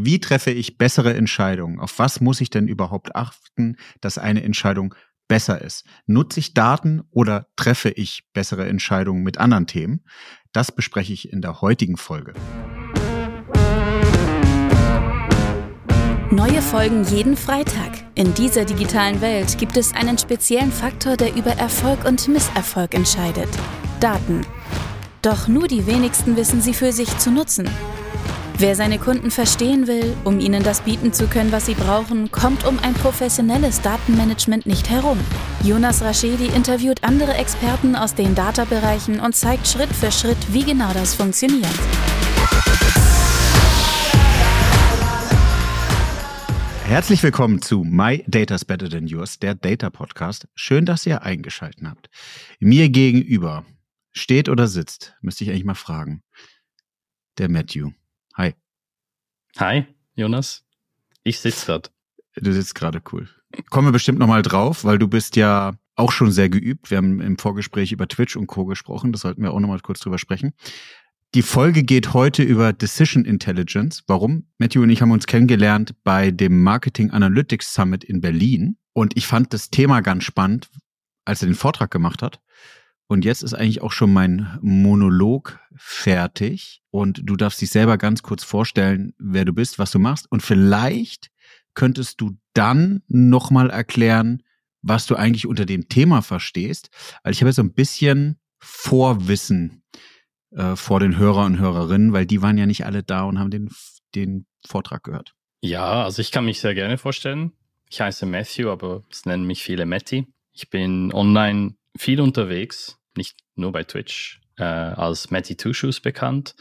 Wie treffe ich bessere Entscheidungen? Auf was muss ich denn überhaupt achten, dass eine Entscheidung besser ist? Nutze ich Daten oder treffe ich bessere Entscheidungen mit anderen Themen? Das bespreche ich in der heutigen Folge. Neue Folgen jeden Freitag. In dieser digitalen Welt gibt es einen speziellen Faktor, der über Erfolg und Misserfolg entscheidet. Daten. Doch nur die wenigsten wissen sie für sich zu nutzen. Wer seine Kunden verstehen will, um ihnen das bieten zu können, was sie brauchen, kommt um ein professionelles Datenmanagement nicht herum. Jonas Raschedi interviewt andere Experten aus den Data-Bereichen und zeigt Schritt für Schritt, wie genau das funktioniert. Herzlich willkommen zu My Data's Better Than Yours, der Data Podcast. Schön, dass ihr eingeschaltet habt. Mir gegenüber steht oder sitzt, müsste ich eigentlich mal fragen, der Matthew. Hi. Hi, Jonas. Ich sitze gerade. Du sitzt gerade cool. Kommen wir bestimmt nochmal drauf, weil du bist ja auch schon sehr geübt. Wir haben im Vorgespräch über Twitch und Co. gesprochen. Das sollten wir auch nochmal kurz drüber sprechen. Die Folge geht heute über Decision Intelligence. Warum? Matthew und ich haben uns kennengelernt bei dem Marketing Analytics Summit in Berlin. Und ich fand das Thema ganz spannend, als er den Vortrag gemacht hat. Und jetzt ist eigentlich auch schon mein Monolog fertig. Und du darfst dich selber ganz kurz vorstellen, wer du bist, was du machst. Und vielleicht könntest du dann nochmal erklären, was du eigentlich unter dem Thema verstehst. Also ich habe jetzt so ein bisschen Vorwissen äh, vor den Hörer und Hörerinnen, weil die waren ja nicht alle da und haben den, den Vortrag gehört. Ja, also ich kann mich sehr gerne vorstellen. Ich heiße Matthew, aber es nennen mich viele Matty. Ich bin online viel unterwegs, nicht nur bei Twitch, äh, als Matty Two Shoes bekannt.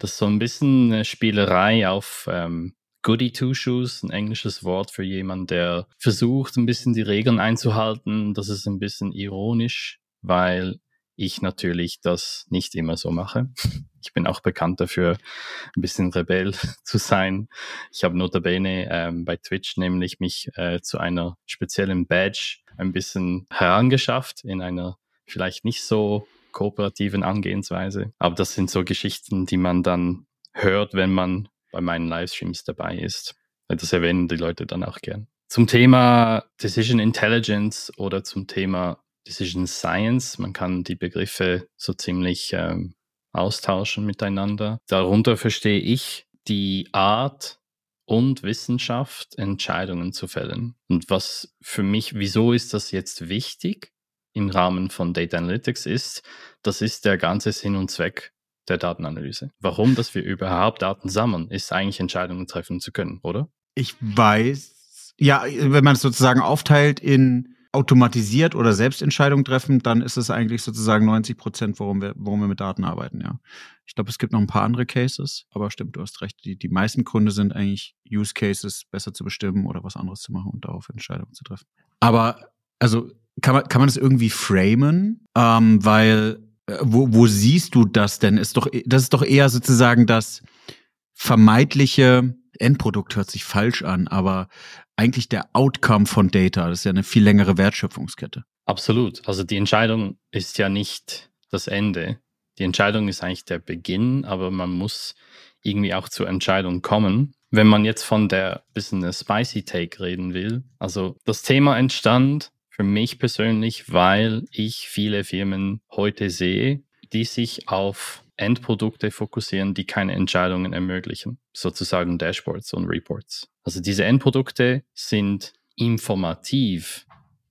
Das ist so ein bisschen eine Spielerei auf ähm, Goody Two Shoes, ein englisches Wort für jemanden, der versucht, ein bisschen die Regeln einzuhalten. Das ist ein bisschen ironisch, weil ich natürlich das nicht immer so mache. Ich bin auch bekannt dafür, ein bisschen Rebell zu sein. Ich habe notabene ähm, bei Twitch nämlich mich äh, zu einer speziellen Badge ein bisschen herangeschafft in einer vielleicht nicht so kooperativen Angehensweise. Aber das sind so Geschichten, die man dann hört, wenn man bei meinen Livestreams dabei ist. Das erwähnen die Leute dann auch gern. Zum Thema Decision Intelligence oder zum Thema Decision Science, man kann die Begriffe so ziemlich ähm, austauschen miteinander. Darunter verstehe ich die Art und Wissenschaft, Entscheidungen zu fällen. Und was für mich, wieso ist das jetzt wichtig? Im Rahmen von Data Analytics ist, das ist der ganze Sinn und Zweck der Datenanalyse. Warum, dass wir überhaupt Daten sammeln, ist eigentlich Entscheidungen treffen zu können, oder? Ich weiß, ja, wenn man es sozusagen aufteilt in automatisiert oder Selbstentscheidungen treffen, dann ist es eigentlich sozusagen 90 Prozent, worum wir, worum wir mit Daten arbeiten, ja. Ich glaube, es gibt noch ein paar andere Cases, aber stimmt, du hast recht. Die, die meisten Gründe sind eigentlich Use Cases besser zu bestimmen oder was anderes zu machen und darauf Entscheidungen zu treffen. Aber also kann man, kann man das irgendwie framen? Ähm, weil, äh, wo, wo siehst du das denn? Ist doch, das ist doch eher sozusagen das vermeidliche Endprodukt hört sich falsch an, aber eigentlich der Outcome von Data, das ist ja eine viel längere Wertschöpfungskette. Absolut. Also die Entscheidung ist ja nicht das Ende. Die Entscheidung ist eigentlich der Beginn, aber man muss irgendwie auch zur Entscheidung kommen. Wenn man jetzt von der bisschen eine spicy Take reden will, also das Thema entstand für mich persönlich, weil ich viele Firmen heute sehe, die sich auf Endprodukte fokussieren, die keine Entscheidungen ermöglichen, sozusagen Dashboards und Reports. Also diese Endprodukte sind informativ,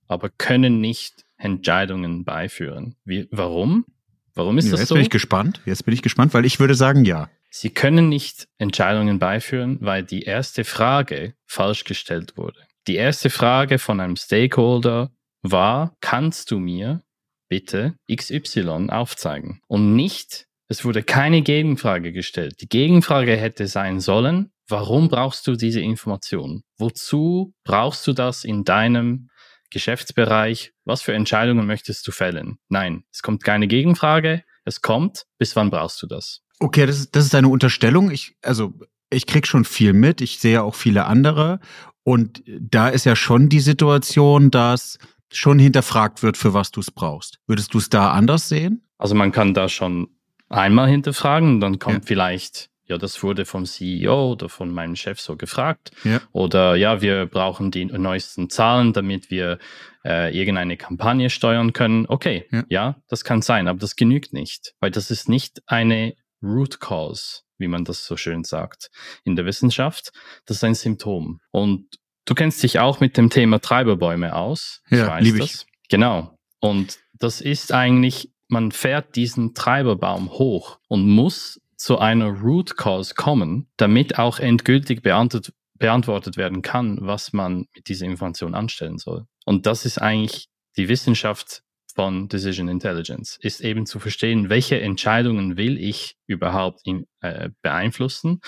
aber können nicht Entscheidungen beiführen. Wie, warum? Warum ist ja, das jetzt so? Jetzt bin ich gespannt. Jetzt bin ich gespannt, weil ich würde sagen ja. Sie können nicht Entscheidungen beiführen, weil die erste Frage falsch gestellt wurde. Die erste Frage von einem Stakeholder war, kannst du mir bitte XY aufzeigen? Und nicht, es wurde keine Gegenfrage gestellt. Die Gegenfrage hätte sein sollen, warum brauchst du diese Information? Wozu brauchst du das in deinem Geschäftsbereich? Was für Entscheidungen möchtest du fällen? Nein, es kommt keine Gegenfrage. Es kommt, bis wann brauchst du das? Okay, das ist, das ist eine Unterstellung. Ich, also, ich krieg schon viel mit. Ich sehe auch viele andere. Und da ist ja schon die Situation, dass schon hinterfragt wird, für was du es brauchst. Würdest du es da anders sehen? Also man kann da schon einmal hinterfragen, dann kommt ja. vielleicht ja, das wurde vom CEO oder von meinem Chef so gefragt. Ja. Oder ja, wir brauchen die neuesten Zahlen, damit wir äh, irgendeine Kampagne steuern können. Okay, Ja. ja, das kann sein, aber das genügt nicht, weil das ist nicht eine Root Cause, wie man das so schön sagt in der Wissenschaft. Das ist ein Symptom. Und du kennst dich auch mit dem Thema Treiberbäume aus. Ja, lieb ich. das. Genau. Und das ist eigentlich, man fährt diesen Treiberbaum hoch und muss zu einer Root Cause kommen, damit auch endgültig beantwortet, beantwortet werden kann, was man mit dieser Information anstellen soll. Und das ist eigentlich die Wissenschaft von Decision Intelligence, ist eben zu verstehen, welche Entscheidungen will ich überhaupt in, äh, beeinflussen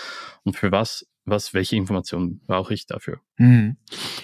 und für was, was, welche Informationen brauche ich dafür. Mhm.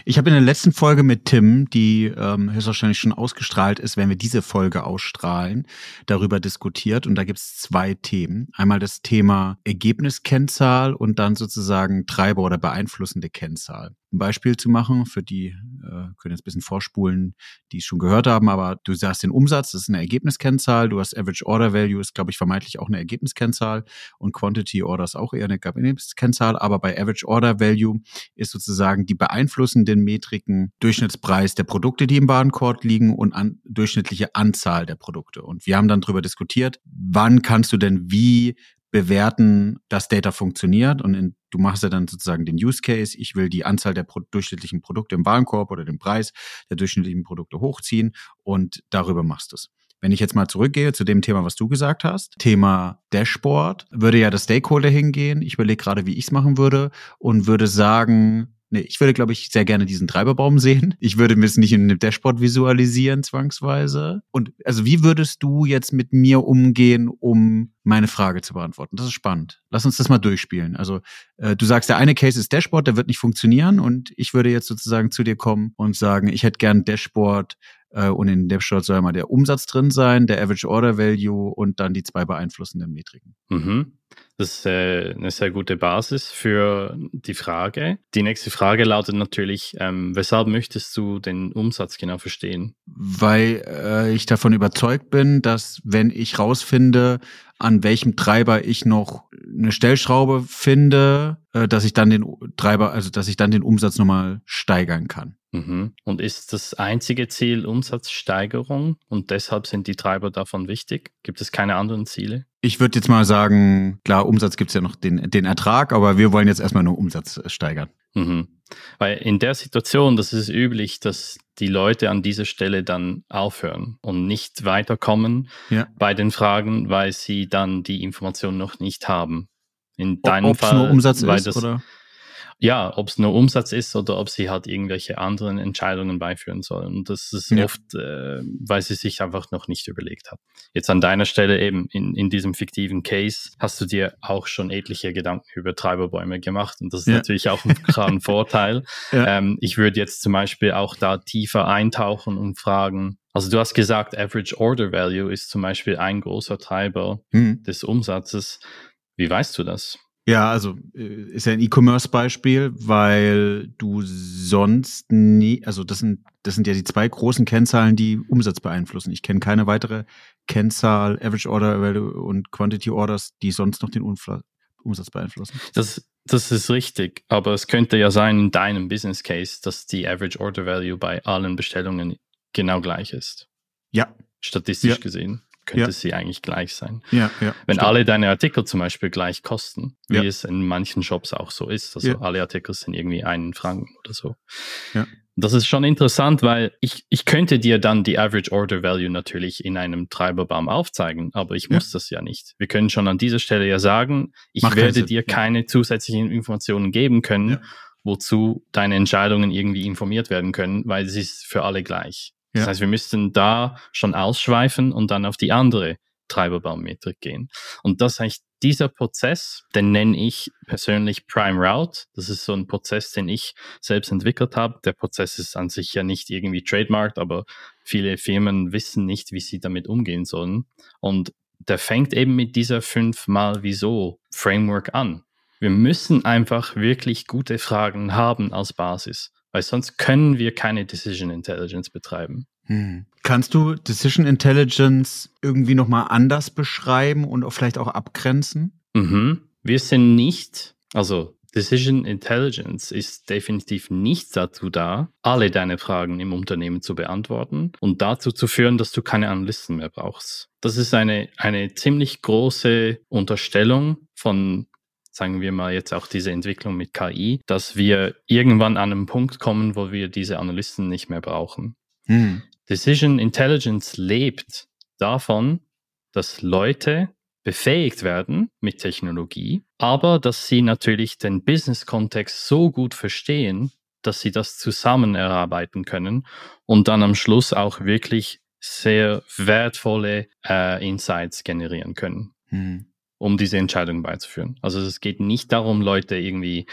Ich habe in der letzten Folge mit Tim, die ähm, höchstwahrscheinlich schon ausgestrahlt ist, wenn wir diese Folge ausstrahlen, darüber diskutiert. Und da gibt es zwei Themen. Einmal das Thema Ergebniskennzahl und dann sozusagen Treiber oder beeinflussende Kennzahl. Ein Beispiel zu machen, für die äh, können jetzt ein bisschen vorspulen, die es schon gehört haben, aber du sagst den Umsatz, das ist eine Ergebniskennzahl, du hast Average Order Value, ist glaube ich vermeintlich auch eine Ergebniskennzahl und Quantity Order ist auch eher eine Ergebniskennzahl, aber bei Average Order Value ist sozusagen die beeinflussenden Metriken Durchschnittspreis der Produkte, die im Warenkorb liegen und an, durchschnittliche Anzahl der Produkte. Und wir haben dann darüber diskutiert, wann kannst du denn wie bewerten, dass Data funktioniert und in, du machst ja dann sozusagen den Use Case. Ich will die Anzahl der pro durchschnittlichen Produkte im Warenkorb oder den Preis der durchschnittlichen Produkte hochziehen und darüber machst du es. Wenn ich jetzt mal zurückgehe zu dem Thema, was du gesagt hast, Thema Dashboard, würde ja der Stakeholder hingehen. Ich überlege gerade, wie ich es machen würde und würde sagen, Nee, ich würde, glaube ich, sehr gerne diesen Treiberbaum sehen. Ich würde mir es nicht in einem Dashboard visualisieren, zwangsweise. Und also wie würdest du jetzt mit mir umgehen, um meine Frage zu beantworten? Das ist spannend. Lass uns das mal durchspielen. Also äh, du sagst, der eine Case ist Dashboard, der wird nicht funktionieren. Und ich würde jetzt sozusagen zu dir kommen und sagen, ich hätte gern Dashboard äh, und in dem Dashboard soll mal der Umsatz drin sein, der Average Order Value und dann die zwei beeinflussenden Metriken. Mhm. Das ist äh, eine sehr gute Basis für die Frage. Die nächste Frage lautet natürlich, ähm, weshalb möchtest du den Umsatz genau verstehen? Weil äh, ich davon überzeugt bin, dass wenn ich rausfinde, an welchem Treiber ich noch eine Stellschraube finde, äh, dass ich dann den Treiber, also dass ich dann den Umsatz nochmal steigern kann. Mhm. Und ist das einzige Ziel Umsatzsteigerung und deshalb sind die Treiber davon wichtig? Gibt es keine anderen Ziele? Ich würde jetzt mal sagen, klar, Umsatz gibt's ja noch den, den Ertrag, aber wir wollen jetzt erstmal nur Umsatz steigern. Mhm. Weil in der Situation, das ist üblich, dass die Leute an dieser Stelle dann aufhören und nicht weiterkommen Ja. bei den Fragen, weil sie dann die Information noch nicht haben. In deinem Ob es Fall, nur Umsatz weil ist das, oder? Ja, ob es nur Umsatz ist oder ob sie halt irgendwelche anderen Entscheidungen beiführen sollen. Und das ist Ja. oft, äh, weil sie sich einfach noch nicht überlegt hat. Jetzt an deiner Stelle eben in, in diesem fiktiven Case hast du dir auch schon etliche Gedanken über Treiberbäume gemacht. Und das ist Ja. natürlich auch ein, klar ein Vorteil. Ja. Ähm, ich würde jetzt zum Beispiel auch da tiefer eintauchen und fragen, also du hast gesagt, Average Order Value ist zum Beispiel ein großer Treiber Hm. des Umsatzes. Wie weißt du das? Ja, also äh, ist ja ein E-Commerce-Beispiel, weil du sonst nie, also das sind, das sind ja die zwei großen Kennzahlen, die Umsatz beeinflussen. Ich kenne keine weitere Kennzahl, Average Order Value und Quantity Orders, die sonst noch den Umfla Umsatz beeinflussen. Das, das ist richtig, aber es könnte ja sein in deinem Business Case, dass die Average Order Value bei allen Bestellungen genau gleich ist. Ja, Statistisch Ja. gesehen könnte Ja. sie eigentlich gleich sein. ja, ja. Wenn stimmt. alle deine Artikel zum Beispiel gleich kosten, wie Ja. es in manchen Shops auch so ist, also alle Artikel sind irgendwie einen Franken oder so. Ja. Das ist schon interessant, weil ich, ich könnte dir dann die Average Order Value natürlich in einem Treiberbaum aufzeigen, aber ich muss das ja nicht. Wir können schon an dieser Stelle ja sagen, ich Macht werde dir keine zusätzlichen Informationen geben können, wozu deine Entscheidungen irgendwie informiert werden können, weil es ist für alle gleich. Das Ja. heißt, wir müssten da schon ausschweifen und dann auf die andere Treiberbaummetrik gehen. Und das heißt, dieser Prozess, den nenne ich persönlich Prime Route. Das ist so ein Prozess, den ich selbst entwickelt habe. Der Prozess ist an sich ja nicht irgendwie trademarked, aber viele Firmen wissen nicht, wie sie damit umgehen sollen. Und der fängt eben mit dieser fünfmal Wieso Framework an. Wir müssen einfach wirklich gute Fragen haben als Basis, weil sonst können wir keine Decision Intelligence betreiben. Hm. Kannst du Decision Intelligence irgendwie nochmal anders beschreiben und auch vielleicht auch abgrenzen? Mhm. Wir sind nicht, also Decision Intelligence ist definitiv nicht dazu da, alle deine Fragen im Unternehmen zu beantworten und dazu zu führen, dass du keine Analysten mehr brauchst. Das ist eine, eine ziemlich große Unterstellung von sagen wir mal jetzt auch diese Entwicklung mit KI, dass wir irgendwann an einen Punkt kommen, wo wir diese Analysten nicht mehr brauchen. Hm. Decision Intelligence lebt davon, dass Leute befähigt werden mit Technologie, aber dass sie natürlich den Business-Kontext so gut verstehen, dass sie das zusammen erarbeiten können und dann am Schluss auch wirklich sehr wertvolle äh, Insights generieren können, hm. Um diese Entscheidung beizuführen. Also es geht nicht darum, Leute irgendwie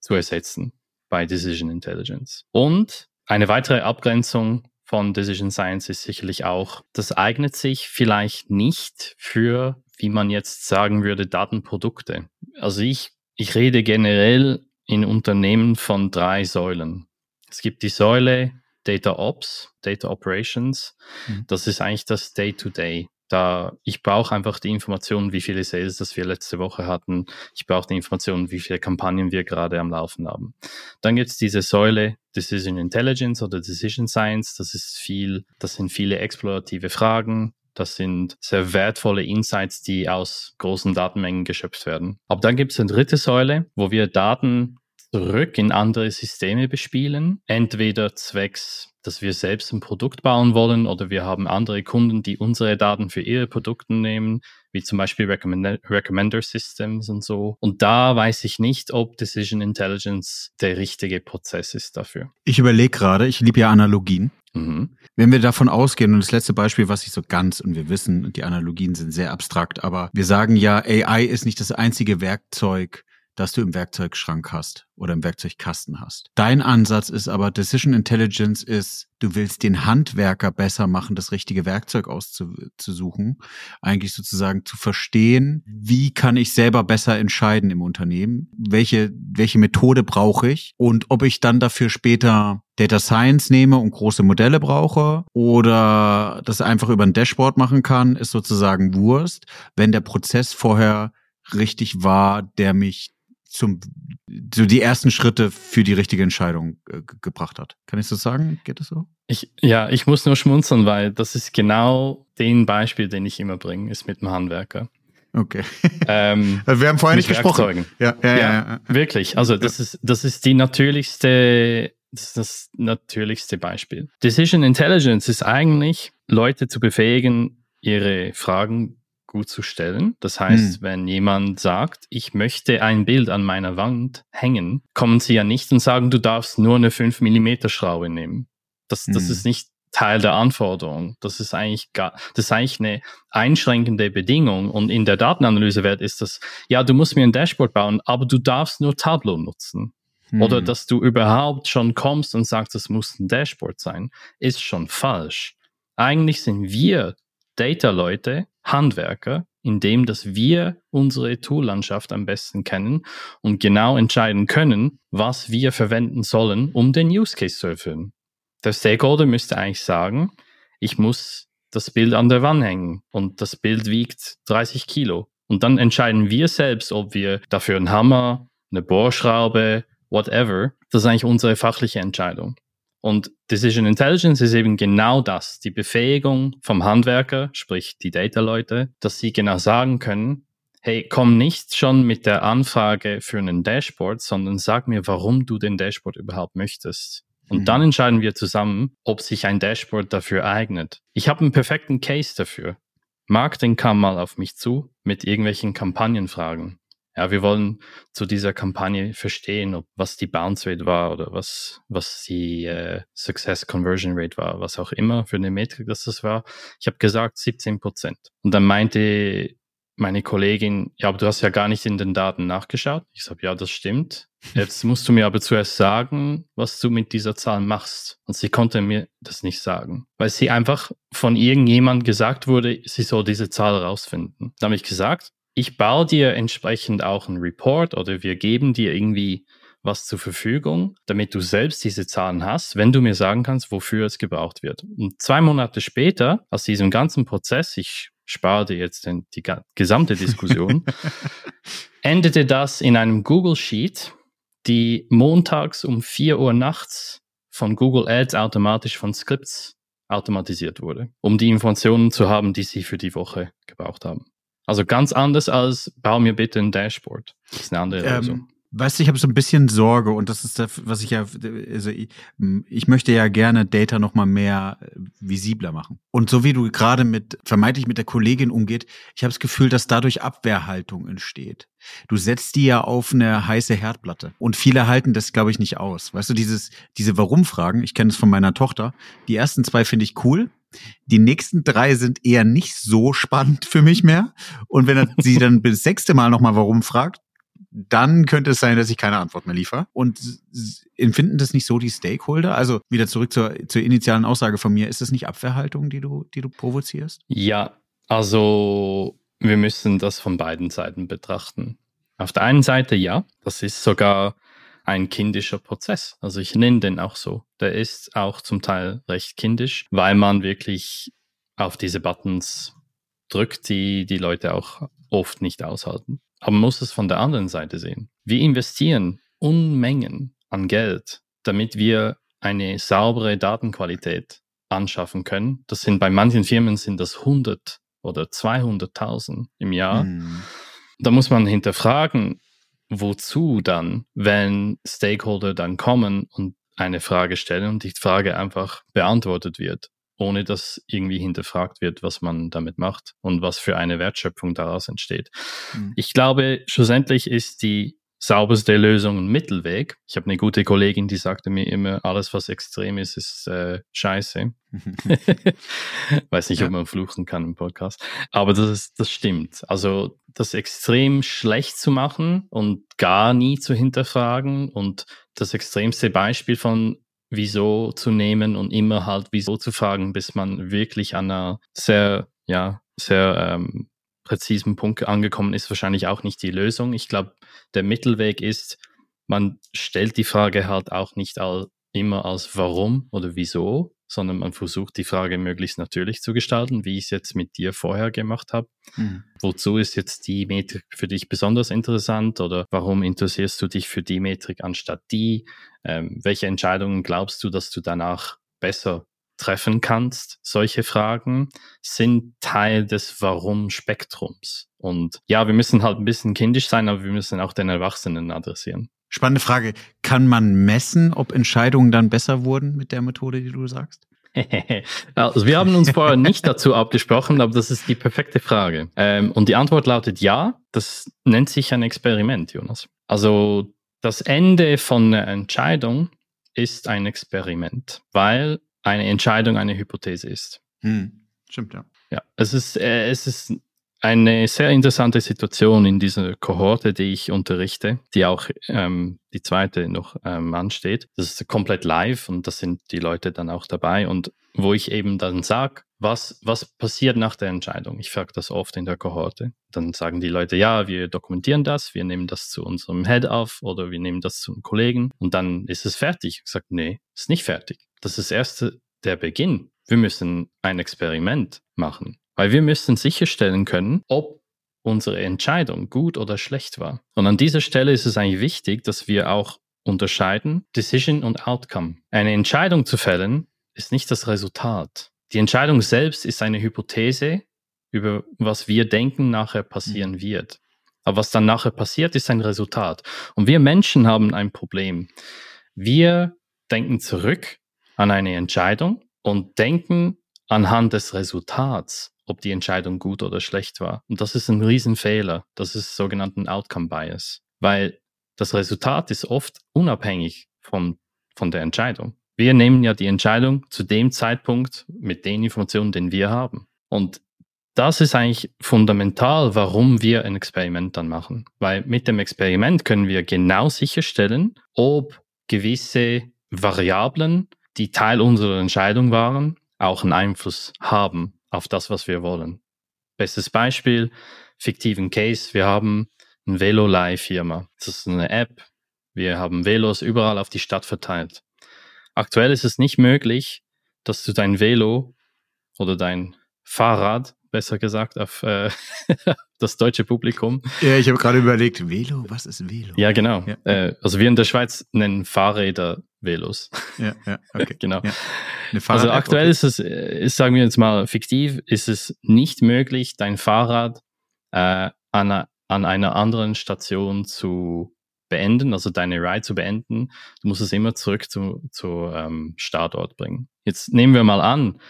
zu ersetzen bei Decision Intelligence. Und eine weitere Abgrenzung von Decision Science ist sicherlich auch, das eignet sich vielleicht nicht für wie man jetzt sagen würde, Datenprodukte. Also ich, ich rede generell in Unternehmen von drei Säulen. Es gibt die Säule Data Ops, Data Operations. Mhm. Das ist eigentlich das Day-to-Day. -Day. Da ich brauche einfach die Informationen, wie viele Sales das wir letzte Woche hatten. Ich brauche die Informationen, wie viele Kampagnen wir gerade am Laufen haben. Dann gibt es diese Säule Decision Intelligence oder Decision Science. Das ist viel, das sind viele explorative Fragen. Das sind sehr wertvolle Insights, die aus großen Datenmengen geschöpft werden. Aber dann gibt es eine dritte Säule, wo wir Daten zurück in andere Systeme bespielen. Entweder zwecks, dass wir selbst ein Produkt bauen wollen oder wir haben andere Kunden, die unsere Daten für ihre Produkte nehmen, wie zum Beispiel Recommender, Recommender Systems und so. Und da weiß ich nicht, ob Decision Intelligence der richtige Prozess ist dafür. Ich überlege gerade, ich liebe ja Analogien. Mhm. Wenn wir davon ausgehen, und das letzte Beispiel, was ich so ganz, und wir wissen, die Analogien sind sehr abstrakt, aber wir sagen ja, AI ist nicht das einzige Werkzeug, das du im Werkzeugschrank hast oder im Werkzeugkasten hast. Dein Ansatz ist aber, Decision Intelligence ist, du willst den Handwerker besser machen, das richtige Werkzeug auszusuchen, eigentlich sozusagen zu verstehen, wie kann ich selber besser entscheiden im Unternehmen, welche, welche Methode brauche ich und ob ich dann dafür später Data Science nehme und große Modelle brauche oder das einfach über ein Dashboard machen kann, ist sozusagen Wurst, wenn der Prozess vorher richtig war, der mich zum so die ersten Schritte für die richtige Entscheidung äh, gebracht hat. Kann ich so sagen? Geht das so? Ich, ja, ich muss nur schmunzeln, weil das ist genau den Beispiel, den ich immer bringe, ist mit dem Handwerker. Okay. Ähm, Wir haben vorhin nicht gesprochen. Ja, ja, ja, ja, ja, wirklich. Also das ist das ist die natürlichste das ist das natürlichste Beispiel. Decision Intelligence ist eigentlich Leute zu befähigen, ihre Fragen gut zu stellen. Das heißt, hm. wenn jemand sagt, ich möchte ein Bild an meiner Wand hängen, kommen sie ja nicht und sagen, du darfst nur eine 5 mm Schraube nehmen. Das, hm. das ist nicht Teil der Anforderung. Das ist eigentlich gar, das ist eigentlich eine einschränkende Bedingung. Und in der Datenanalysewelt ist das, ja, du musst mir ein Dashboard bauen, aber du darfst nur Tableau nutzen. Hm. Oder dass du überhaupt schon kommst und sagst, es muss ein Dashboard sein, ist schon falsch. Eigentlich sind wir Data-Leute, Handwerker, indem dass wir unsere Toollandschaft am besten kennen und genau entscheiden können, was wir verwenden sollen, um den Use Case zu erfüllen. Der Stakeholder müsste eigentlich sagen, ich muss das Bild an der Wand hängen und das Bild wiegt 30 Kilo. Und dann entscheiden wir selbst, ob wir dafür einen Hammer, eine Bohrschraube, whatever, das ist eigentlich unsere fachliche Entscheidung. Und Decision Intelligence ist eben genau das, die Befähigung vom Handwerker, sprich die Data-Leute, dass sie genau sagen können, hey, komm nicht schon mit der Anfrage für einen Dashboard, sondern sag mir, warum du den Dashboard überhaupt möchtest. Und mhm. dann entscheiden wir zusammen, ob sich ein Dashboard dafür eignet. Ich habe einen perfekten Case dafür. Marketing kam mal auf mich zu mit irgendwelchen Kampagnenfragen ja, wir wollen zu dieser Kampagne verstehen, ob was die Bounce Rate war oder was, was die äh, Success Conversion Rate war, was auch immer für eine Metrik das das war. Ich habe gesagt 17 Prozent. Und dann meinte meine Kollegin, ja, aber du hast ja gar nicht in den Daten nachgeschaut. Ich sage, ja, das stimmt. Jetzt musst du mir aber zuerst sagen, was du mit dieser Zahl machst. Und sie konnte mir das nicht sagen, weil sie einfach von irgendjemand gesagt wurde, sie soll diese Zahl rausfinden. Da habe ich gesagt, ich baue dir entsprechend auch einen Report oder wir geben dir irgendwie was zur Verfügung, damit du selbst diese Zahlen hast, wenn du mir sagen kannst, wofür es gebraucht wird. Und zwei Monate später, aus diesem ganzen Prozess, ich spare dir jetzt den, die gesamte Diskussion, endete das in einem Google Sheet, die montags um 4 Uhr nachts von Google Ads automatisch von Scripts automatisiert wurde, um die Informationen zu haben, die sie für die Woche gebraucht haben. Also ganz anders als bau mir bitte ein Dashboard. Das ist eine andere ähm, Lösung. Weißt du, ich habe so ein bisschen Sorge und das ist das, was ich ja, also ich, ich möchte ja gerne Data noch mal mehr äh, visibler machen. Und so wie du gerade mit vermeintlich mit der Kollegin umgeht, ich habe das Gefühl, dass dadurch Abwehrhaltung entsteht. Du setzt die ja auf eine heiße Herdplatte und viele halten das, glaube ich, nicht aus. Weißt du, dieses diese Warum-Fragen, ich kenne es von meiner Tochter. Die ersten zwei finde ich cool, die nächsten drei sind eher nicht so spannend für mich mehr. Und wenn er sie dann bis sechste Mal nochmal warum fragt, dann könnte es sein, dass ich keine Antwort mehr liefere. Und empfinden das nicht so die Stakeholder? Also wieder zurück zur, zur initialen Aussage von mir. Ist das nicht Abwehrhaltung, die du, die du provozierst? Ja, also wir müssen das von beiden Seiten betrachten. Auf der einen Seite ja, das ist sogar ein kindischer Prozess. Also ich nenne den auch so. Der ist auch zum Teil recht kindisch, weil man wirklich auf diese Buttons drückt, die die Leute auch oft nicht aushalten. Aber man muss es von der anderen Seite sehen. Wir investieren Unmengen an Geld, damit wir eine saubere Datenqualität anschaffen können. Das sind bei manchen Firmen sind das 100 oder 200.000 im Jahr. Mhm. Da muss man hinterfragen, wozu dann, wenn Stakeholder dann kommen und eine Frage stellen und die Frage einfach beantwortet wird ohne dass irgendwie hinterfragt wird, was man damit macht und was für eine Wertschöpfung daraus entsteht. Mhm. Ich glaube, schlussendlich ist die sauberste Lösung ein Mittelweg. Ich habe eine gute Kollegin, die sagte mir immer, alles, was extrem ist, ist äh, scheiße. Weiß nicht, ja. ob man fluchen kann im Podcast. Aber das, ist, das stimmt. Also das extrem schlecht zu machen und gar nie zu hinterfragen und das extremste Beispiel von Wieso zu nehmen und immer halt Wieso zu fragen, bis man wirklich an einer sehr, ja, sehr ähm, präzisen Punkt angekommen ist, wahrscheinlich auch nicht die Lösung. Ich glaube, der Mittelweg ist, man stellt die Frage halt auch nicht all, immer als Warum oder Wieso, sondern man versucht die Frage möglichst natürlich zu gestalten, wie ich es jetzt mit dir vorher gemacht habe. Mhm. Wozu ist jetzt die Metrik für dich besonders interessant oder warum interessierst du dich für die Metrik anstatt die? Ähm, welche Entscheidungen glaubst du, dass du danach besser treffen kannst? Solche Fragen sind Teil des Warum-Spektrums. Und ja, wir müssen halt ein bisschen kindisch sein, aber wir müssen auch den Erwachsenen adressieren. Spannende Frage. Kann man messen, ob Entscheidungen dann besser wurden mit der Methode, die du sagst? also wir haben uns vorher nicht dazu abgesprochen, aber das ist die perfekte Frage. Ähm, und die Antwort lautet ja. Das nennt sich ein Experiment, Jonas. Also das Ende von einer Entscheidung ist ein Experiment, weil eine Entscheidung eine Hypothese ist. Hm, stimmt, ja. Ja, es ist, äh, es ist eine sehr interessante Situation in dieser Kohorte, die ich unterrichte, die auch ähm, die zweite noch ähm, ansteht. Das ist komplett live und das sind die Leute dann auch dabei und wo ich eben dann sage, was, was passiert nach der Entscheidung? Ich frage das oft in der Kohorte. Dann sagen die Leute, ja, wir dokumentieren das, wir nehmen das zu unserem Head auf oder wir nehmen das zu einem Kollegen und dann ist es fertig. Ich sage, nee, ist nicht fertig. Das ist erst der Beginn. Wir müssen ein Experiment machen. Weil wir müssen sicherstellen können, ob unsere Entscheidung gut oder schlecht war. Und an dieser Stelle ist es eigentlich wichtig, dass wir auch unterscheiden Decision und Outcome. Eine Entscheidung zu fällen ist nicht das Resultat. Die Entscheidung selbst ist eine Hypothese über was wir denken nachher passieren mhm. wird. Aber was dann nachher passiert, ist ein Resultat. Und wir Menschen haben ein Problem. Wir denken zurück an eine Entscheidung und denken anhand des Resultats ob die Entscheidung gut oder schlecht war. Und das ist ein Riesenfehler. Das ist sogenannten Outcome Bias, weil das Resultat ist oft unabhängig von, von der Entscheidung. Wir nehmen ja die Entscheidung zu dem Zeitpunkt mit den Informationen, den wir haben. Und das ist eigentlich fundamental, warum wir ein Experiment dann machen. Weil mit dem Experiment können wir genau sicherstellen, ob gewisse Variablen, die Teil unserer Entscheidung waren, auch einen Einfluss haben auf das, was wir wollen. Bestes Beispiel, fiktiven Case, wir haben eine Velo-Leih-Firma. Das ist eine App. Wir haben Velos überall auf die Stadt verteilt. Aktuell ist es nicht möglich, dass du dein Velo oder dein Fahrrad besser gesagt, auf äh, das deutsche Publikum. Ja, ich habe gerade überlegt, Velo, was ist Velo? Ja, genau. Ja. Äh, also wir in der Schweiz nennen Fahrräder Velos. Ja, ja, okay. genau. Ja. Also aktuell okay. ist es, ist, sagen wir jetzt mal fiktiv, ist es nicht möglich, dein Fahrrad äh, an, an einer anderen Station zu beenden, also deine Ride zu beenden. Du musst es immer zurück zu, zu ähm, Startort bringen. Jetzt nehmen wir mal an,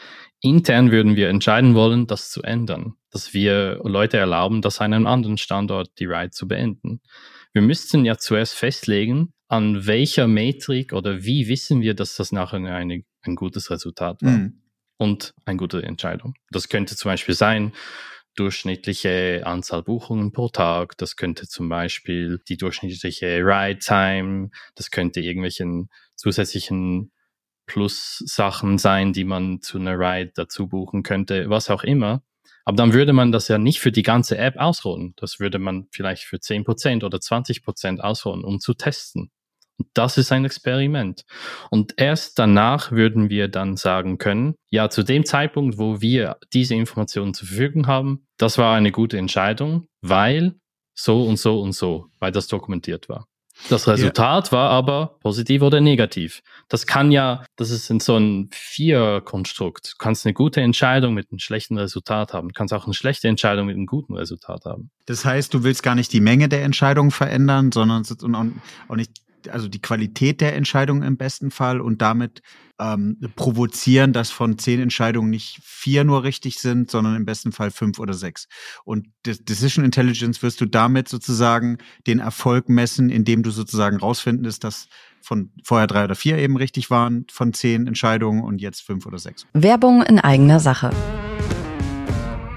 intern würden wir entscheiden wollen, das zu ändern, dass wir Leute erlauben, das an einem anderen Standort die Ride zu beenden. Wir müssten ja zuerst festlegen, an welcher Metrik oder wie wissen wir, dass das nachher eine, ein gutes Resultat war mhm. und eine gute Entscheidung. Das könnte zum Beispiel sein, durchschnittliche Anzahl Buchungen pro Tag, das könnte zum Beispiel die durchschnittliche Ride Time, das könnte irgendwelchen zusätzlichen Plus-Sachen sein, die man zu einer Ride dazu buchen könnte, was auch immer. Aber dann würde man das ja nicht für die ganze App ausrollen. Das würde man vielleicht für 10% oder 20% ausrollen, um zu testen. Und das ist ein Experiment. Und erst danach würden wir dann sagen können, ja, zu dem Zeitpunkt, wo wir diese Informationen zur Verfügung haben, das war eine gute Entscheidung, weil so und so und so, weil das dokumentiert war. Das Resultat ja. war aber positiv oder negativ. Das kann ja, das ist in so ein Vier-Konstrukt. Du kannst eine gute Entscheidung mit einem schlechten Resultat haben. Du kannst auch eine schlechte Entscheidung mit einem guten Resultat haben. Das heißt, du willst gar nicht die Menge der Entscheidungen verändern, sondern auch nicht also die Qualität der Entscheidung im besten Fall und damit ähm, provozieren, dass von zehn Entscheidungen nicht vier nur richtig sind, sondern im besten Fall fünf oder sechs. Und Decision Intelligence wirst du damit sozusagen den Erfolg messen, indem du sozusagen rausfindest, dass von vorher drei oder vier eben richtig waren von zehn Entscheidungen und jetzt fünf oder sechs. Werbung in eigener Sache.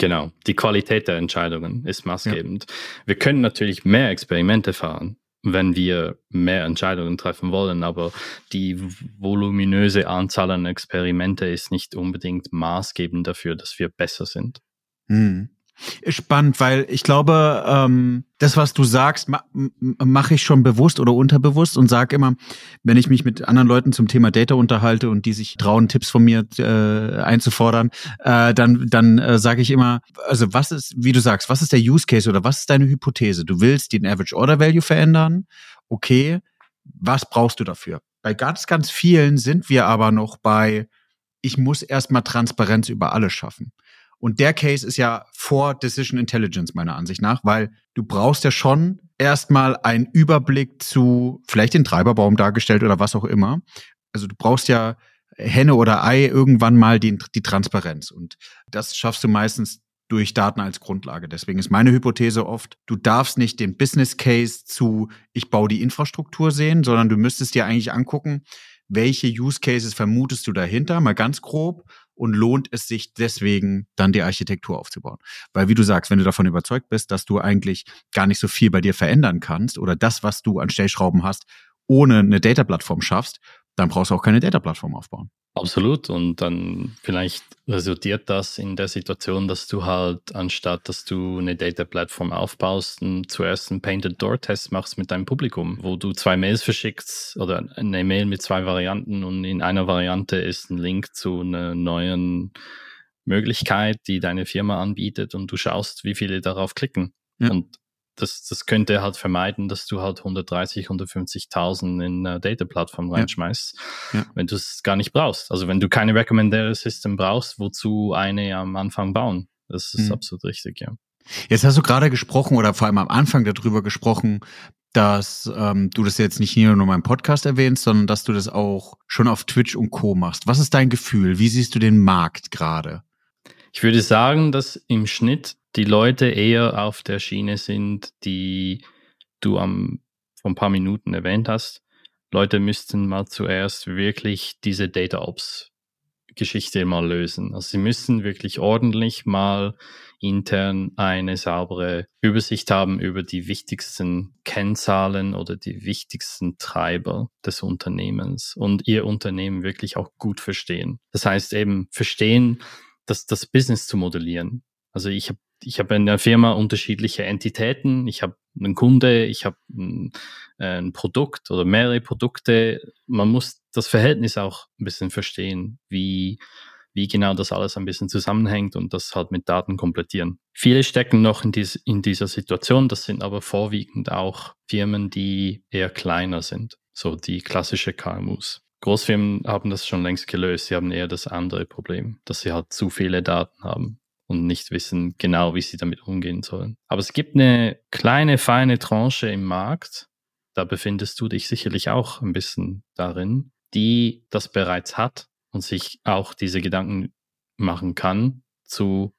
Genau, die Qualität der Entscheidungen ist maßgebend. Ja. Wir können natürlich mehr Experimente fahren, wenn wir mehr Entscheidungen treffen wollen, aber die voluminöse Anzahl an Experimente ist nicht unbedingt maßgebend dafür, dass wir besser sind. Hm. Spannend, weil ich glaube, ähm, das, was du sagst, ma mache ich schon bewusst oder unterbewusst und sage immer, wenn ich mich mit anderen Leuten zum Thema Data unterhalte und die sich trauen, Tipps von mir äh, einzufordern, äh, dann, dann äh, sage ich immer, also was ist, wie du sagst, was ist der Use Case oder was ist deine Hypothese? Du willst den Average Order Value verändern, okay, was brauchst du dafür? Bei ganz, ganz vielen sind wir aber noch bei, ich muss erstmal Transparenz über alles schaffen. Und der Case ist ja vor Decision Intelligence meiner Ansicht nach, weil du brauchst ja schon erstmal einen Überblick zu vielleicht den Treiberbaum dargestellt oder was auch immer. Also du brauchst ja Henne oder Ei irgendwann mal die, die Transparenz. Und das schaffst du meistens durch Daten als Grundlage. Deswegen ist meine Hypothese oft, du darfst nicht den Business Case zu, ich baue die Infrastruktur sehen, sondern du müsstest dir eigentlich angucken, welche Use Cases vermutest du dahinter, mal ganz grob, und lohnt es sich deswegen dann die Architektur aufzubauen. Weil wie du sagst, wenn du davon überzeugt bist, dass du eigentlich gar nicht so viel bei dir verändern kannst oder das, was du an Stellschrauben hast, ohne eine Data-Plattform schaffst, dann brauchst du auch keine Data-Plattform aufbauen. Absolut. Und dann vielleicht resultiert das in der Situation, dass du halt, anstatt dass du eine Data-Plattform aufbaust, zuerst einen Painted Door-Test machst mit deinem Publikum, wo du zwei Mails verschickst oder eine Mail mit zwei Varianten und in einer Variante ist ein Link zu einer neuen Möglichkeit, die deine Firma anbietet und du schaust, wie viele darauf klicken. Ja. Und das, das könnte halt vermeiden, dass du halt 130, 150.000 in eine Data-Plattform reinschmeißt, ja. Ja. wenn du es gar nicht brauchst. Also wenn du keine Recommendary System brauchst, wozu eine am Anfang bauen? Das ist mhm. absolut richtig, ja. Jetzt hast du gerade gesprochen oder vor allem am Anfang darüber gesprochen, dass ähm, du das jetzt nicht nur in meinem Podcast erwähnst, sondern dass du das auch schon auf Twitch und Co. machst. Was ist dein Gefühl? Wie siehst du den Markt gerade? Ich würde sagen, dass im Schnitt die Leute eher auf der Schiene sind, die du am, vor ein paar Minuten erwähnt hast. Leute müssten mal zuerst wirklich diese Data Ops Geschichte mal lösen. Also sie müssen wirklich ordentlich mal intern eine saubere Übersicht haben über die wichtigsten Kennzahlen oder die wichtigsten Treiber des Unternehmens und ihr Unternehmen wirklich auch gut verstehen. Das heißt eben verstehen, dass das Business zu modellieren. Also ich habe ich habe in der Firma unterschiedliche Entitäten. Ich habe einen Kunde, ich habe ein, äh, ein, Produkt oder mehrere Produkte. Man muss das Verhältnis auch ein bisschen verstehen, wie, wie genau das alles ein bisschen zusammenhängt und das halt mit Daten komplettieren. Viele stecken noch in, dies, in dieser Situation. Das sind aber vorwiegend auch Firmen, die eher kleiner sind. So die klassische KMUs. Großfirmen haben das schon längst gelöst. Sie haben eher das andere Problem, dass sie halt zu viele Daten haben und nicht wissen genau, wie sie damit umgehen sollen. Aber es gibt eine kleine, feine Tranche im Markt, da befindest du dich sicherlich auch ein bisschen darin, die das bereits hat und sich auch diese Gedanken machen kann zu,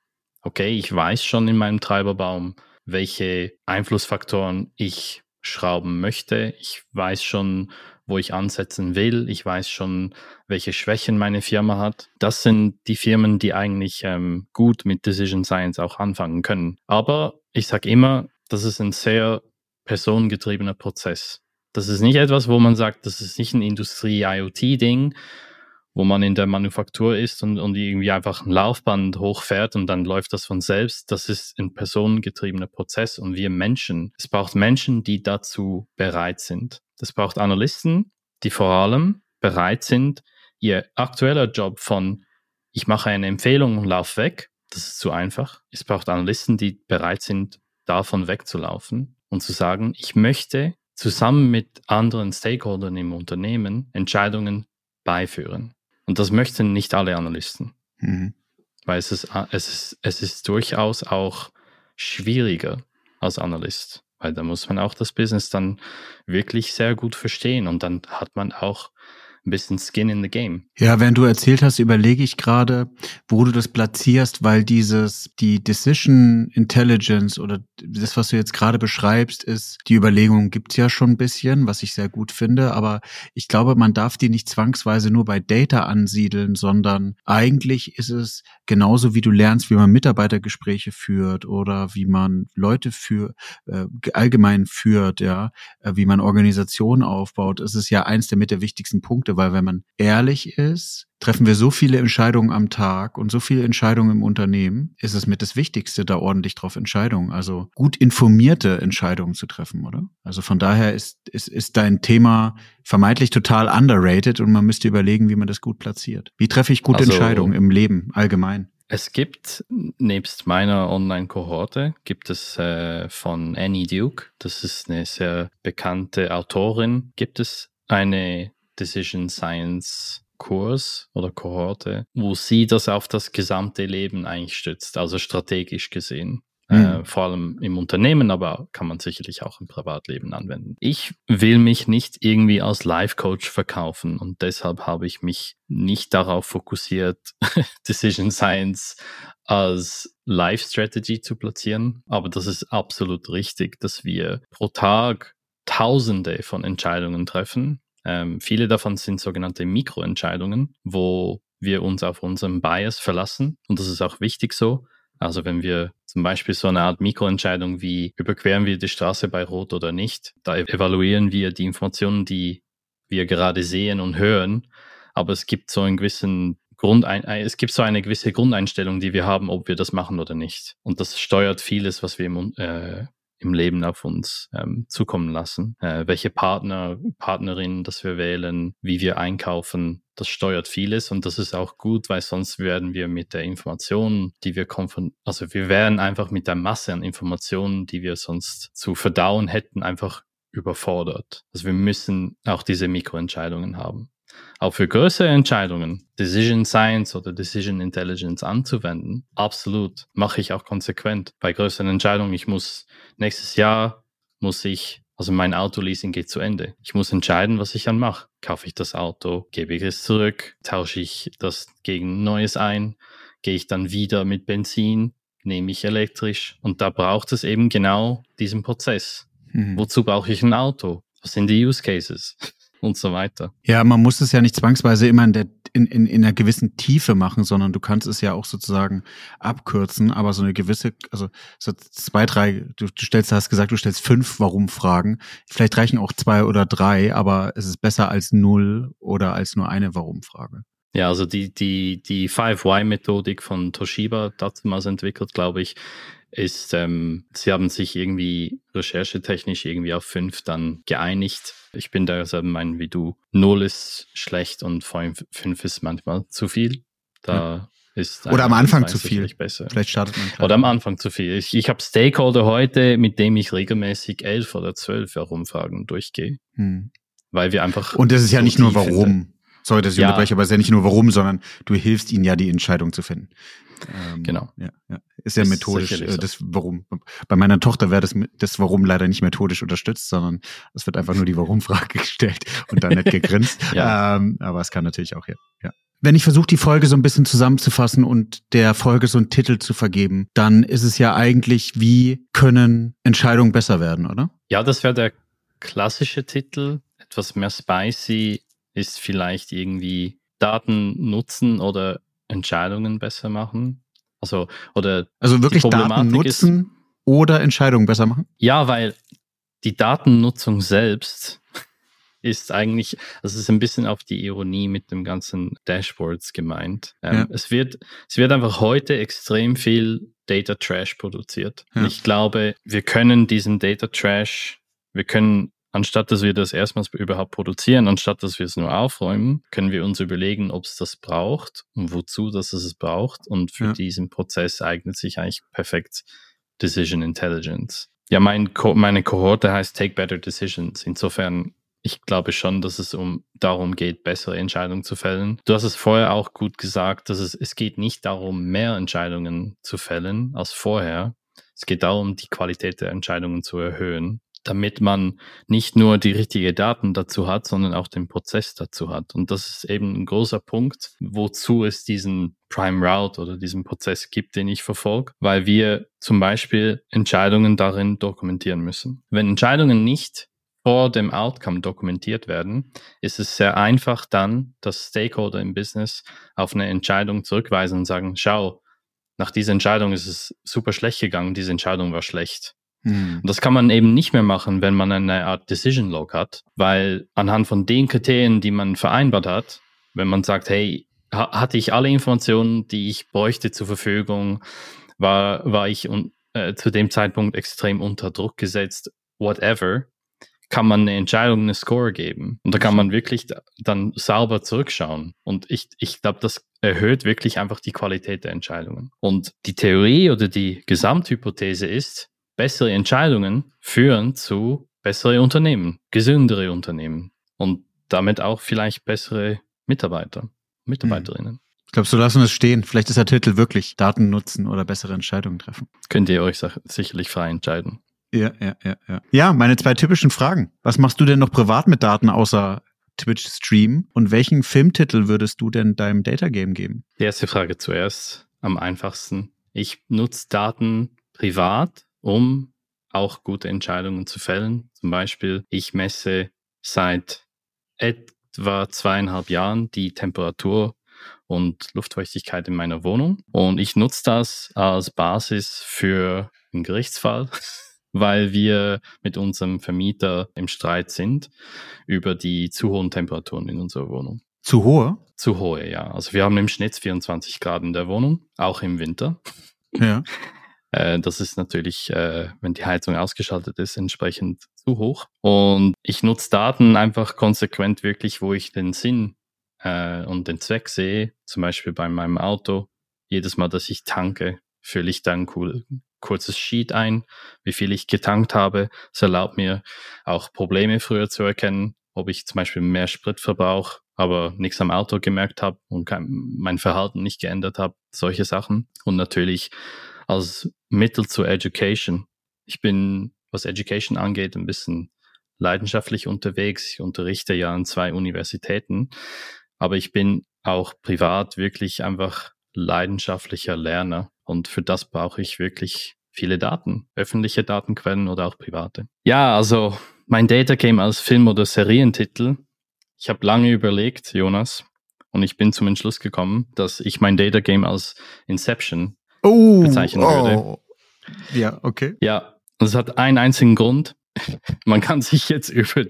okay, ich weiß schon in meinem Treiberbaum, welche Einflussfaktoren ich schrauben möchte. Ich weiß schon, wo ich ansetzen will. Ich weiß schon, welche Schwächen meine Firma hat. Das sind die Firmen, die eigentlich ähm, gut mit Decision Science auch anfangen können. Aber ich sage immer, das ist ein sehr personengetriebener Prozess. Das ist nicht etwas, wo man sagt, das ist nicht ein Industrie-IoT-Ding, wo man in der Manufaktur ist und, und irgendwie einfach ein Laufband hochfährt und dann läuft das von selbst. Das ist ein personengetriebener Prozess und wir Menschen, es braucht Menschen, die dazu bereit sind. Es braucht Analysten, die vor allem bereit sind, ihr aktueller Job von ich mache eine Empfehlung und lauf weg, das ist zu einfach. Es braucht Analysten, die bereit sind, davon wegzulaufen und zu sagen, ich möchte zusammen mit anderen Stakeholdern im Unternehmen Entscheidungen beiführen. Und das möchten nicht alle Analysten. Mhm. Weil es ist, es, ist, es ist durchaus auch schwieriger als Analyst. Weil da muss man auch das Business dann wirklich sehr gut verstehen und dann hat man auch ein bisschen Skin in the Game. Ja, wenn du erzählt hast, überlege ich gerade, wo du das platzierst, weil dieses, die Decision Intelligence oder das, was du jetzt gerade beschreibst, ist, die Überlegung gibt's ja schon ein bisschen, was ich sehr gut finde, aber ich glaube, man darf die nicht zwangsweise nur bei Data ansiedeln, sondern eigentlich ist es genauso, wie du lernst, wie man Mitarbeitergespräche führt oder wie man Leute für äh, allgemein führt, ja, äh, wie man Organisationen aufbaut. Es ist ja eins der mit der wichtigsten Punkte Punkte, weil wenn man ehrlich ist, treffen wir so viele Entscheidungen am Tag und so viele Entscheidungen im Unternehmen, ist es mit das Wichtigste, da ordentlich drauf Entscheidungen, also gut informierte Entscheidungen zu treffen, oder? Also von daher ist, ist, ist dein Thema vermeintlich total underrated und man müsste überlegen, wie man das gut platziert. Wie treffe ich gute also, Entscheidungen im Leben allgemein? Es gibt, nebst meiner Online-Kohorte, gibt es äh, von Annie Duke, das ist eine sehr bekannte Autorin, gibt es eine Decision Science Kurs oder Kohorte, wo sie das auf das gesamte Leben eigentlich stützt, also strategisch gesehen. Äh, vor allem im Unternehmen, aber kann man sicherlich auch im Privatleben anwenden. Ich will mich nicht irgendwie als Life Coach verkaufen und deshalb habe ich mich nicht darauf fokussiert, Decision Science als Life Strategy zu platzieren. Aber das ist absolut richtig, dass wir pro Tag Tausende von Entscheidungen treffen ähm, viele davon sind sogenannte Mikroentscheidungen, wo wir uns auf unseren Bias verlassen. Und das ist auch wichtig so. Also wenn wir zum Beispiel so eine Art Mikroentscheidung wie überqueren wir die Straße bei Rot oder nicht, da evaluieren wir die Informationen, die wir gerade sehen und hören. Aber es gibt so einen gewissen Grundein äh, es gibt so eine gewisse Grundeinstellung, die wir haben, ob wir das machen oder nicht. Und das steuert vieles, was wir im, äh, im Leben auf uns ähm, zukommen lassen. Äh, welche Partner, Partnerinnen, das wir wählen, wie wir einkaufen, das steuert vieles und das ist auch gut, weil sonst werden wir mit der Information, die wir konfron also wir wären einfach mit der Masse an Informationen, die wir sonst zu verdauen hätten, einfach überfordert. Also wir müssen auch diese Mikroentscheidungen haben. Auch für größere Entscheidungen, Decision Science oder Decision Intelligence anzuwenden, absolut, mache ich auch konsequent. Bei größeren Entscheidungen, ich muss nächstes Jahr, muss ich Also mein Autoleasing geht zu Ende. Ich muss entscheiden, was ich dann mache. Kaufe ich das Auto, gebe ich es zurück, tausche ich das gegen Neues ein, gehe ich dann wieder mit Benzin, nehme ich elektrisch. Und da braucht es eben genau diesen Prozess. Mhm. Wozu brauche ich ein Auto? Was sind die Use Cases? Und so weiter. Ja, man muss es ja nicht zwangsweise immer in, der, in, in, in einer gewissen Tiefe machen, sondern du kannst es ja auch sozusagen abkürzen, aber so eine gewisse, also so zwei, drei, du, du stellst, hast gesagt, du stellst fünf Warum-Fragen. Vielleicht reichen auch zwei oder drei, aber es ist besser als null oder als nur eine Warum-Frage. Ja, also die, die, die 5Y-Methodik von Toshiba damals entwickelt, glaube ich, ist, ähm, sie haben sich irgendwie recherchetechnisch irgendwie auf fünf dann geeinigt. Ich bin da derselben Meinung wie du. Null ist schlecht und fünf, fünf ist manchmal zu viel. Da ja. ist Oder am Anfang zu viel. Besser. Vielleicht startet man Oder am Anfang zu viel. Ich, ich habe Stakeholder heute, mit dem ich regelmäßig elf oder zwölf Herumfragen durchgehe. Hm. Weil wir einfach. Und das ist ja nicht nur warum. Sorry, dass ich ja. unterbreche, aber es ist ja nicht nur warum, sondern du hilfst ihnen ja, die Entscheidung zu finden. Ähm, genau. Ja, ja. Ist ja ist methodisch äh, das Warum. Bei meiner Tochter wäre das, das Warum leider nicht methodisch unterstützt, sondern es wird einfach nur die Warum-Frage gestellt und dann nicht gegrinst. ja. ähm, aber es kann natürlich auch, ja. ja. Wenn ich versuche, die Folge so ein bisschen zusammenzufassen und der Folge so einen Titel zu vergeben, dann ist es ja eigentlich, wie können Entscheidungen besser werden, oder? Ja, das wäre der klassische Titel. Etwas mehr spicy ist vielleicht irgendwie Daten nutzen oder Entscheidungen besser machen. Also, oder also wirklich Daten nutzen ist, oder Entscheidungen besser machen? Ja, weil die Datennutzung selbst ist eigentlich, also es ist ein bisschen auf die Ironie mit dem ganzen Dashboards gemeint. Ähm, ja. es, wird, es wird einfach heute extrem viel Data Trash produziert. Ja. Und ich glaube, wir können diesen Data Trash, wir können anstatt dass wir das erstmals überhaupt produzieren, anstatt dass wir es nur aufräumen, können wir uns überlegen, ob es das braucht und wozu das es braucht. Und für ja. diesen Prozess eignet sich eigentlich perfekt Decision Intelligence. Ja, mein Co meine Kohorte heißt Take Better Decisions. Insofern, ich glaube schon, dass es um darum geht, bessere Entscheidungen zu fällen. Du hast es vorher auch gut gesagt, dass es, es geht nicht darum, mehr Entscheidungen zu fällen als vorher. Es geht darum, die Qualität der Entscheidungen zu erhöhen damit man nicht nur die richtigen Daten dazu hat, sondern auch den Prozess dazu hat. Und das ist eben ein großer Punkt, wozu es diesen Prime Route oder diesen Prozess gibt, den ich verfolge, weil wir zum Beispiel Entscheidungen darin dokumentieren müssen. Wenn Entscheidungen nicht vor dem Outcome dokumentiert werden, ist es sehr einfach dann, dass Stakeholder im Business auf eine Entscheidung zurückweisen und sagen, schau, nach dieser Entscheidung ist es super schlecht gegangen, diese Entscheidung war schlecht. Hm. Und das kann man eben nicht mehr machen, wenn man eine Art Decision Log hat, weil anhand von den Kriterien, die man vereinbart hat, wenn man sagt, hey, ha hatte ich alle Informationen, die ich bräuchte zur Verfügung, war, war ich äh, zu dem Zeitpunkt extrem unter Druck gesetzt, whatever, kann man eine Entscheidung, eine Score geben. Und da kann man wirklich dann sauber zurückschauen. Und ich, ich glaube, das erhöht wirklich einfach die Qualität der Entscheidungen. Und die Theorie oder die Gesamthypothese ist, bessere Entscheidungen führen zu bessere Unternehmen, gesündere Unternehmen und damit auch vielleicht bessere Mitarbeiter, Mitarbeiterinnen. Hm. Ich glaube, so lassen wir es stehen. Vielleicht ist der Titel wirklich Daten nutzen oder bessere Entscheidungen treffen. Könnt ihr euch sicherlich frei entscheiden. Ja, ja, ja, ja. Ja, meine zwei typischen Fragen. Was machst du denn noch privat mit Daten außer Twitch Stream? Und welchen Filmtitel würdest du denn deinem Data Game geben? Die erste Frage zuerst, am einfachsten. Ich nutze Daten privat um auch gute Entscheidungen zu fällen. Zum Beispiel, ich messe seit etwa zweieinhalb Jahren die Temperatur und Luftfeuchtigkeit in meiner Wohnung. Und ich nutze das als Basis für einen Gerichtsfall, weil wir mit unserem Vermieter im Streit sind über die zu hohen Temperaturen in unserer Wohnung. Zu hohe? Zu hohe, ja. Also wir haben im Schnitt 24 Grad in der Wohnung, auch im Winter. Ja. Äh, das ist natürlich, äh, wenn die Heizung ausgeschaltet ist, entsprechend zu hoch. Und ich nutze Daten einfach konsequent wirklich, wo ich den Sinn äh, und den Zweck sehe. Zum Beispiel bei meinem Auto. Jedes Mal, dass ich tanke, fülle ich dann cool, kurzes Sheet ein, wie viel ich getankt habe. Es erlaubt mir auch Probleme früher zu erkennen, ob ich zum Beispiel mehr Sprit verbrauche, aber nichts am Auto gemerkt habe und kein, mein Verhalten nicht geändert habe. Solche Sachen. Und natürlich als Mittel zur Education. Ich bin, was Education angeht, ein bisschen leidenschaftlich unterwegs. Ich unterrichte ja an zwei Universitäten, aber ich bin auch privat wirklich einfach leidenschaftlicher Lerner und für das brauche ich wirklich viele Daten, öffentliche Datenquellen oder auch private. Ja, also mein Data Game als Film- oder Serientitel. Ich habe lange überlegt, Jonas, und ich bin zum Entschluss gekommen, dass ich mein Data Game als Inception oh, bezeichnen würde. Oh. Ja, okay. Ja, es hat einen einzigen Grund. Man kann sich jetzt über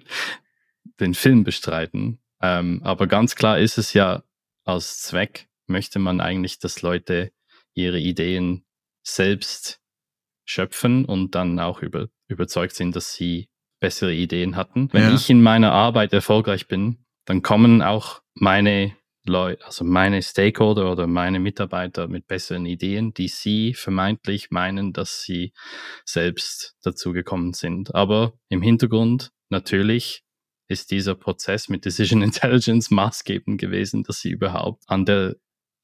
den Film bestreiten, ähm, aber ganz klar ist es ja als Zweck, möchte man eigentlich, dass Leute ihre Ideen selbst schöpfen und dann auch über, überzeugt sind, dass sie bessere Ideen hatten. Wenn ja. ich in meiner Arbeit erfolgreich bin, dann kommen auch meine Leute, also meine Stakeholder oder meine Mitarbeiter mit besseren Ideen, die sie vermeintlich meinen, dass sie selbst dazu gekommen sind. Aber im Hintergrund natürlich ist dieser Prozess mit Decision Intelligence maßgebend gewesen, dass sie überhaupt an der,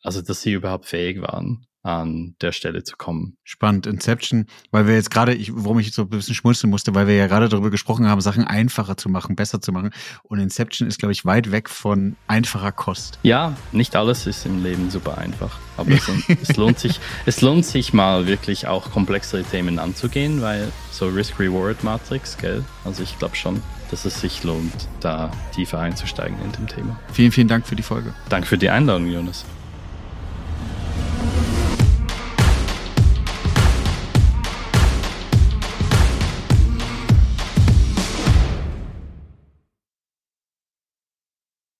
also dass sie überhaupt fähig waren, an der Stelle zu kommen. Spannend, Inception, weil wir jetzt gerade, ich, warum ich so ein bisschen schmunzeln musste, weil wir ja gerade darüber gesprochen haben, Sachen einfacher zu machen, besser zu machen. Und Inception ist, glaube ich, weit weg von einfacher Kost. Ja, nicht alles ist im Leben super einfach. Aber es, es lohnt sich, es lohnt sich mal wirklich auch komplexere Themen anzugehen, weil so Risk-Reward-Matrix, gell? Also ich glaube schon, dass es sich lohnt, da tiefer einzusteigen in dem Thema. Vielen, vielen Dank für die Folge. Danke für die Einladung, Jonas.